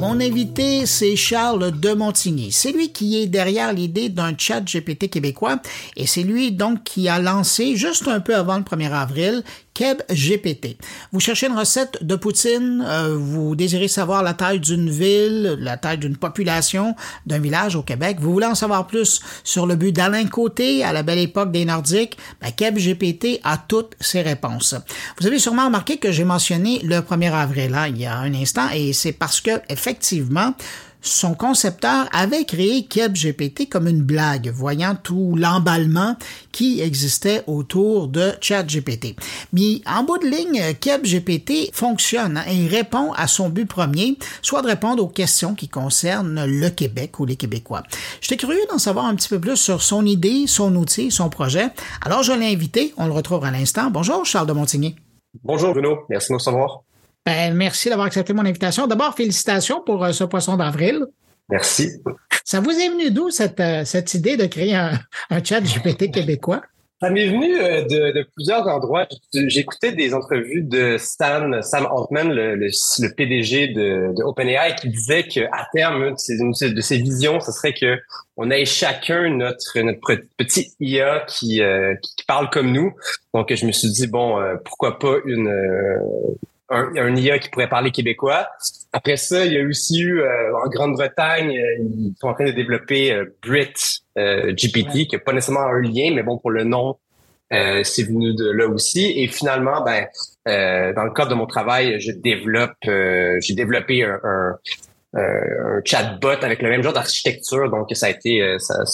Mon invité, c'est Charles de Montigny. C'est lui qui est derrière l'idée d'un chat GPT québécois et c'est lui donc qui a lancé, juste un peu avant le 1er avril, Keb GPT. Vous cherchez une recette de poutine, euh, vous désirez savoir la taille d'une ville, la taille d'une population, d'un village au Québec, vous voulez en savoir plus sur le but d'Alain Côté à la belle époque des Nordiques, ben Keb GPT a toutes ses réponses. Vous avez sûrement remarqué que j'ai mentionné le 1er avril là, il y a un instant et c'est parce que effectivement son concepteur avait créé KebGPT comme une blague, voyant tout l'emballement qui existait autour de ChatGPT. Mais en bout de ligne, KebGPT fonctionne et répond à son but premier, soit de répondre aux questions qui concernent le Québec ou les Québécois. J'étais curieux d'en savoir un petit peu plus sur son idée, son outil, son projet. Alors je l'ai invité, on le retrouve à l'instant. Bonjour Charles de Montigny. Bonjour Bruno, merci de nous savoir. Ben, merci d'avoir accepté mon invitation. D'abord, félicitations pour euh, ce poisson d'avril. Merci. Ça vous est venu d'où cette, euh, cette idée de créer un, chat GPT québécois? Ça m'est venu euh, de, plusieurs endroits. J'écoutais des entrevues de Stan, Sam Altman, le, le, PDG de, de, OpenAI, qui disait qu'à terme, une de, ses, visions, ce serait que on ait chacun notre, notre petit IA qui, qui, parle comme nous. Donc, je me suis dit, bon, pourquoi pas une, un, un IA qui pourrait parler québécois. Après ça, il y a aussi eu euh, en Grande-Bretagne, euh, ils sont en train de développer euh, Brit GPT, qui n'a pas nécessairement un lien, mais bon, pour le nom, c'est venu de là aussi. Et finalement, ben, dans le cadre de mon travail, je développe, j'ai développé un, un, un, chatbot avec le même genre d'architecture. Donc, ça a été ça,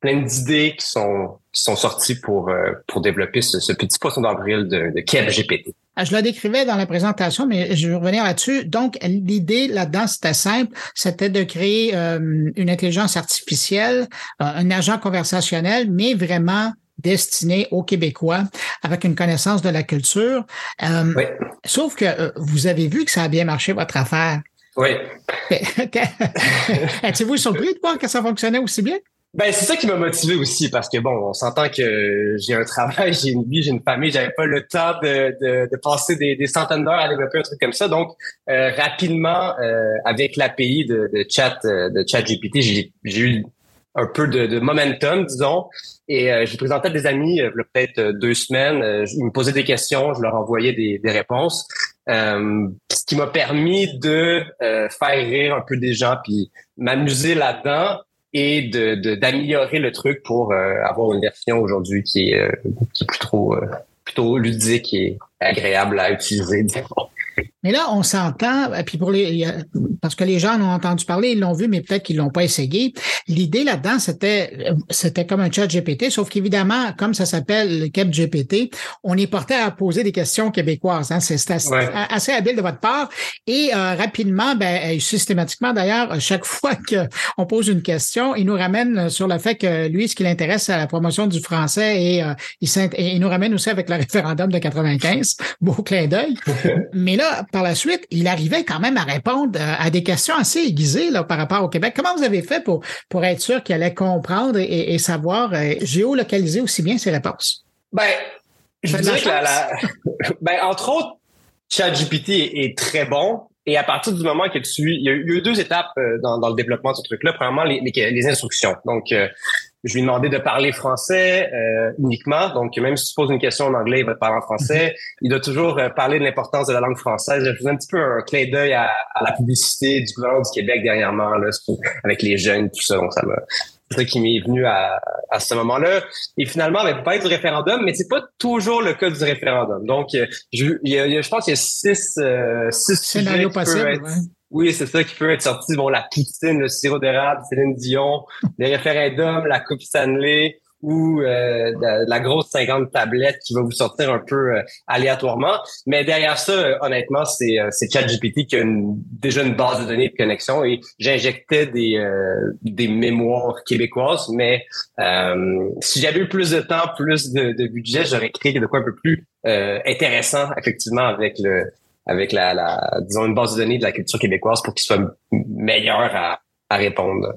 plein d'idées qui sont qui sont sorties pour pour développer ce, ce petit poisson d'avril de, de GPT. Ah, je la décrivais dans la présentation, mais je vais revenir là-dessus. Donc, l'idée là-dedans, c'était simple. C'était de créer euh, une intelligence artificielle, euh, un agent conversationnel, mais vraiment destiné aux Québécois avec une connaissance de la culture. Euh, oui. Sauf que vous avez vu que ça a bien marché, votre affaire. Oui. Êtes-vous surpris de voir que ça fonctionnait aussi bien? Ben c'est ça qui m'a motivé aussi parce que bon, on s'entend que j'ai un travail, j'ai une vie, j'ai une famille, j'avais pas le temps de, de, de passer des, des centaines d'heures à développer un truc comme ça. Donc euh, rapidement, euh, avec l'API de, de chat euh, de chat GPT, j'ai, j'ai eu un peu de, de momentum, disons. Et euh, je présentais à des amis, euh, peut-être deux semaines. ils me posaient des questions, je leur envoyais des, des réponses. ce qui m'a permis de faire rire un peu des gens, puis m'amuser là-dedans et de d'améliorer le truc pour euh, avoir une version aujourd'hui qui est, euh, qui est plutôt, euh, plutôt ludique et agréable à utiliser. Mais là, on s'entend, puis pour les, parce que les gens en ont entendu parler, ils l'ont vu, mais peut-être qu'ils l'ont pas essayé. L'idée là-dedans, c'était, c'était comme un chat GPT, sauf qu'évidemment, comme ça s'appelle le cap GPT, on est porté à poser des questions québécoises. Hein. C'est assez, habile de votre part. Et euh, rapidement, ben, systématiquement d'ailleurs, chaque fois qu'on pose une question, il nous ramène sur le fait que lui, ce qui l'intéresse, c'est la promotion du français et, euh, il, et il nous ramène aussi avec le référendum de 95. Beau clin d'œil. mais là, par la suite, il arrivait quand même à répondre euh, à des questions assez aiguisées là, par rapport au Québec. Comment vous avez fait pour, pour être sûr qu'il allait comprendre et, savoir euh, géolocaliser aussi bien ses réponses? Ben, je dirais que la, ben, entre autres, ChatGPT est, est très bon. Et à partir du moment que tu... Il y a eu, deux étapes euh, dans, dans le développement de ce truc-là. Premièrement, les, les, instructions. Donc, je lui ai demandé de parler français euh, uniquement. Donc, même si tu poses une question en anglais, il va te parler en français. Il doit toujours euh, parler de l'importance de la langue française. J'ai fait un petit peu un clin d'œil à, la publicité du gouvernement du Québec dernièrement, là, avec les jeunes, tout ça. Donc, ça m'a c'est ça qui m'est venu à, à ce moment-là. Et finalement, avec pas du référendum, mais c'est pas toujours le cas du référendum. Donc, euh, je, il y a, je pense qu'il y a six, euh, six scénarios possibles. Oui, c'est ça qui peut être sorti. Bon, la poutine, le sirop d'érable, Céline Dion, le référendum, la Coupe Stanley ou euh, la, grosse 50 tablettes qui va vous sortir un peu euh, aléatoirement. Mais derrière ça, euh, honnêtement, c'est c'est ChatGPT qui a déjà une base de données de connexion et j'injectais des des mémoires québécoises. Mais si j'avais eu plus de temps, plus de, de budget, j'aurais créé de quoi un peu plus intéressant, effectivement, avec le avec la, la, disons, une base de données de la culture québécoise pour qu'il soit meilleur à, à répondre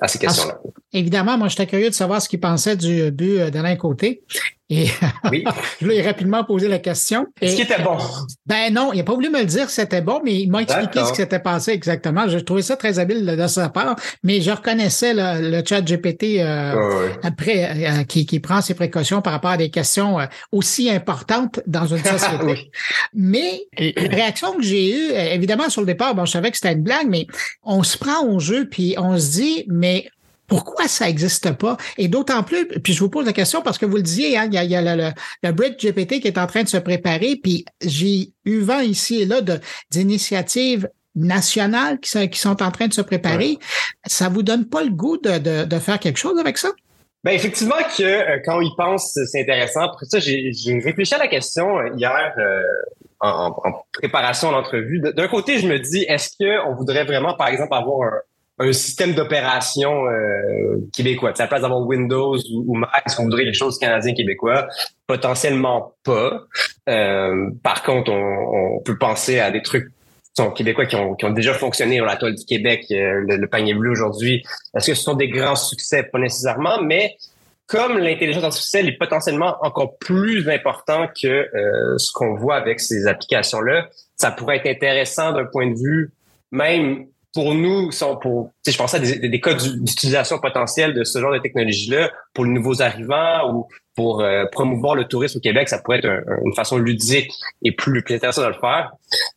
à ces questions-là. Évidemment, moi, j'étais curieux de savoir ce qu'il pensait du but d'Alain Côté. Et oui. je lui ai rapidement posé la question. Est-ce qu'il était bon? Ben non, il n'a pas voulu me le dire que c'était bon, mais il m'a expliqué ce qui s'était passé exactement. J'ai trouvé ça très habile de, sa part, mais je reconnaissais le, chat GPT euh, après euh, qui, qui, prend ses précautions par rapport à des questions euh, aussi importantes dans une société. Mais la réaction que j'ai eue, évidemment, sur le départ, bon, je savais que c'était une blague, mais on se prend au jeu, puis on se dit, mais pourquoi ça n'existe pas? Et d'autant plus, puis je vous pose la question parce que vous le disiez, hein, il y a, il y a le, le, Bridge GPT qui est en train de se préparer, puis j'ai eu vent ici et là d'initiatives nationales qui sont, qui sont en train de se préparer. Ça vous donne pas le goût de, de, de faire quelque chose avec ça? Ben effectivement que euh, quand on y pense, c'est intéressant. Pour ça, j'ai réfléchi à la question euh, hier euh, en, en, préparation à l'entrevue. D'un côté, je me dis, est-ce qu'on voudrait vraiment, par exemple, avoir un, un système d'opération euh, québécois. La place d'avoir Windows ou, Mac, est-ce qu'on voudrait quelque chose canadien québécois? Potentiellement pas. Euh, par contre, on, peut penser à des trucs sont québécois qui ont, qui ont déjà fonctionné dans la toile du Québec, euh, le, panier bleu aujourd'hui. Est-ce que ce sont des grands succès? Pas nécessairement, mais comme l'intelligence artificielle est potentiellement encore plus important que ce qu'on voit avec ces applications-là, ça pourrait être intéressant d'un point de vue même pour nous, sont pour, je pensais à des, des cas d'utilisation potentielle de ce genre de technologie-là pour les nouveaux arrivants ou pour euh, promouvoir le tourisme au Québec, ça pourrait être une façon ludique et plus, plus intéressante de le faire.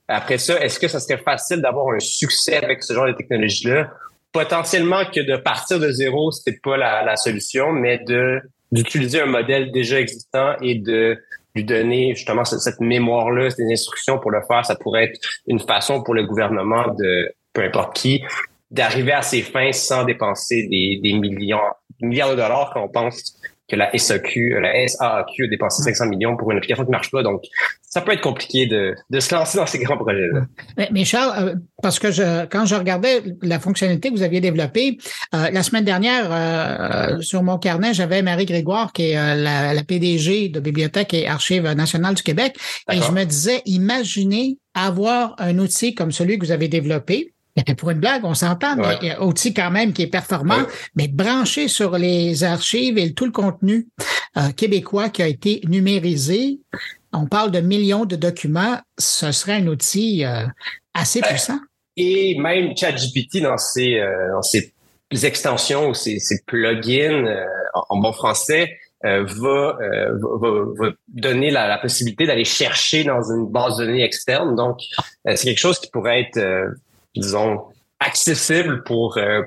Après ça, est-ce que ça serait facile d'avoir un succès avec ce genre de technologie-là? Potentiellement que de partir de zéro, c'était pas la, la solution, mais de d'utiliser un modèle déjà existant et de lui donner justement cette, cette mémoire-là, ces instructions pour le faire, ça pourrait être une façon pour le gouvernement de peu importe qui, d'arriver à ses fins sans dépenser des, des millions, milliards de dollars quand on pense que la SAQ, la SAQ a dépensé 500 millions pour une application qui marche pas. Donc, ça peut être compliqué de, de se lancer dans ces grands projets-là. Mais, Charles, euh, parce que je, quand je regardais la fonctionnalité que vous aviez développée, euh, la semaine dernière, euh, sur mon carnet, j'avais Marie Grégoire, qui est la, la, PDG de Bibliothèque et Archives nationales du Québec, et je me disais, imaginez avoir un outil comme celui que vous avez développé, pour une blague, on s'entend, mais outil quand même qui est performant, mais branché sur les archives et tout le contenu euh, québécois qui a été numérisé. On parle de millions de documents. Ce serait un outil euh, assez ben, puissant. Et même ChatGPT dans ses, euh, dans ses extensions ou ses, ses plugins en, bon français va, va, donner la, la possibilité d'aller chercher dans une base de données externe. Donc, c'est quelque chose qui pourrait être disons, accessible pour euh,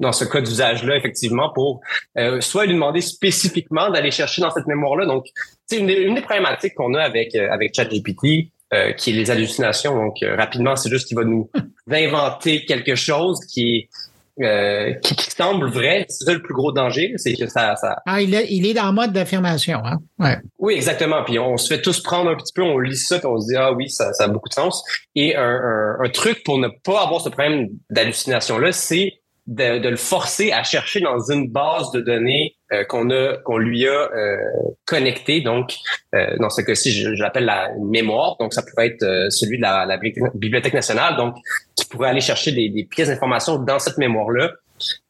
dans ce cas d'usage-là, effectivement, pour euh, soit lui demander spécifiquement d'aller chercher dans cette mémoire-là. Donc, c'est une, une, des problématiques qu'on a avec euh, avec ChatGPT, qui est les hallucinations. Donc, rapidement, c'est juste qu'il va nous inventer quelque chose qui est euh, qui, semble vrai. C'est ça le plus gros danger, c'est que ça, ça... Ah, il est, il est en mode d'affirmation, hein? Ouais. Oui, exactement. Puis on se fait tous prendre un petit peu, on lit ça, puis on se dit ah oui, ça, ça a beaucoup de sens. Et un, un, un truc pour ne pas avoir ce problème d'hallucination là, c'est de, de, le forcer à chercher dans une base de données euh, qu'on a qu'on lui a euh, connecté donc euh, dans ce cas-ci je, l'appelle la mémoire donc ça pourrait être celui de la, la, bibliothèque nationale donc qui pourrait aller chercher des, des pièces d'information dans cette mémoire là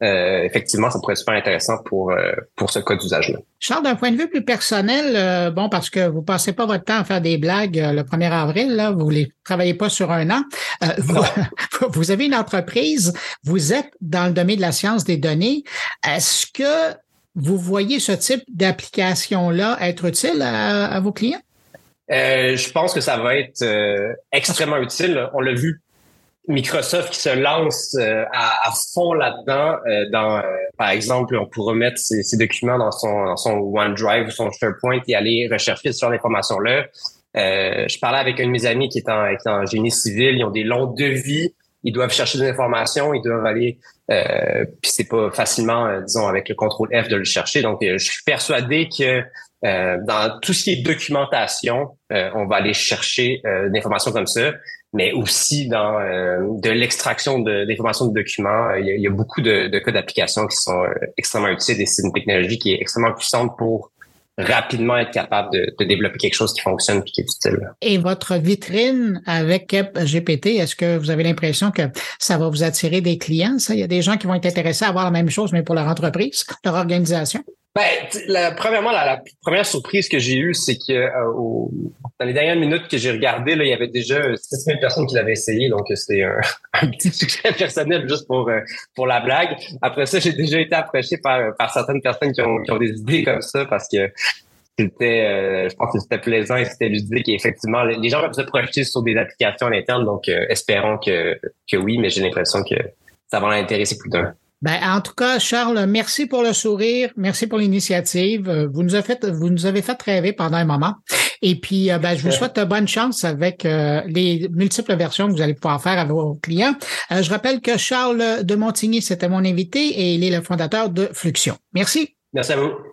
euh, effectivement, ça pourrait être super intéressant pour, euh, pour ce cas d'usage-là. Charles, d'un point de vue plus personnel, euh, bon, parce que vous passez pas votre temps à faire des blagues le 1er avril, là, vous ne travaillez pas sur un an. Vous, vous, avez une entreprise, vous êtes dans le domaine de la science des données. Est-ce que vous voyez ce type d'application-là être utile à, vos clients? je pense que ça va être extrêmement utile. On l'a vu Microsoft qui se lance euh, à, fond là-dedans. Euh, dans, euh, par exemple, on pourrait mettre ses, documents dans son, OneDrive ou son SharePoint et aller rechercher sur l'information-là. je parlais avec un de mes amis qui est en, qui est en génie civil. Ils ont des longs devis. Ils doivent chercher des informations. Ils doivent aller. Puis c'est pas facilement, disons, avec le contrôle F de le chercher. Donc, je suis persuadé que dans tout ce qui est documentation, on va aller chercher des informations comme ça mais aussi dans euh, de l'extraction d'informations de, documents. Euh, il y, a, beaucoup de, de cas d'application qui sont euh, extrêmement utiles et c'est une technologie qui est extrêmement puissante pour rapidement être capable de, développer quelque chose qui fonctionne et qui est utile. Et votre vitrine avec GPT, est-ce que vous avez l'impression que ça va vous attirer des clients? Ça? Il y a des gens qui vont être intéressés à avoir la même chose, mais pour leur entreprise, leur organisation? Ben, premièrement, la, première surprise que j'ai eue, c'est que euh, dans les dernières minutes que j'ai regardé, il y avait déjà 6000 personnes qui l'avaient essayé, donc c'était un, petit succès personnel juste pour euh, pour la blague. Après ça, j'ai déjà été approché par, par certaines personnes qui ont, qui ont des idées comme ça parce que c'était, euh, je pense que c'était plaisant et c'était ludique et effectivement, les gens peuvent se projeter sur des applications à l'interne, donc espérons que, que oui, mais j'ai l'impression que ça va l'intéresser plus d'un. Ben, en tout cas, Charles, merci pour le sourire, merci pour l'initiative. Euh, vous nous avez fait, vous nous avez fait rêver pendant un moment. Et puis, euh, ben, je vous souhaite bonne chance avec euh, les multiples versions que vous allez pouvoir faire à vos clients. je rappelle que Charles de Montigny, c'était mon invité et il est le fondateur de Fluxion. Merci. Merci à vous.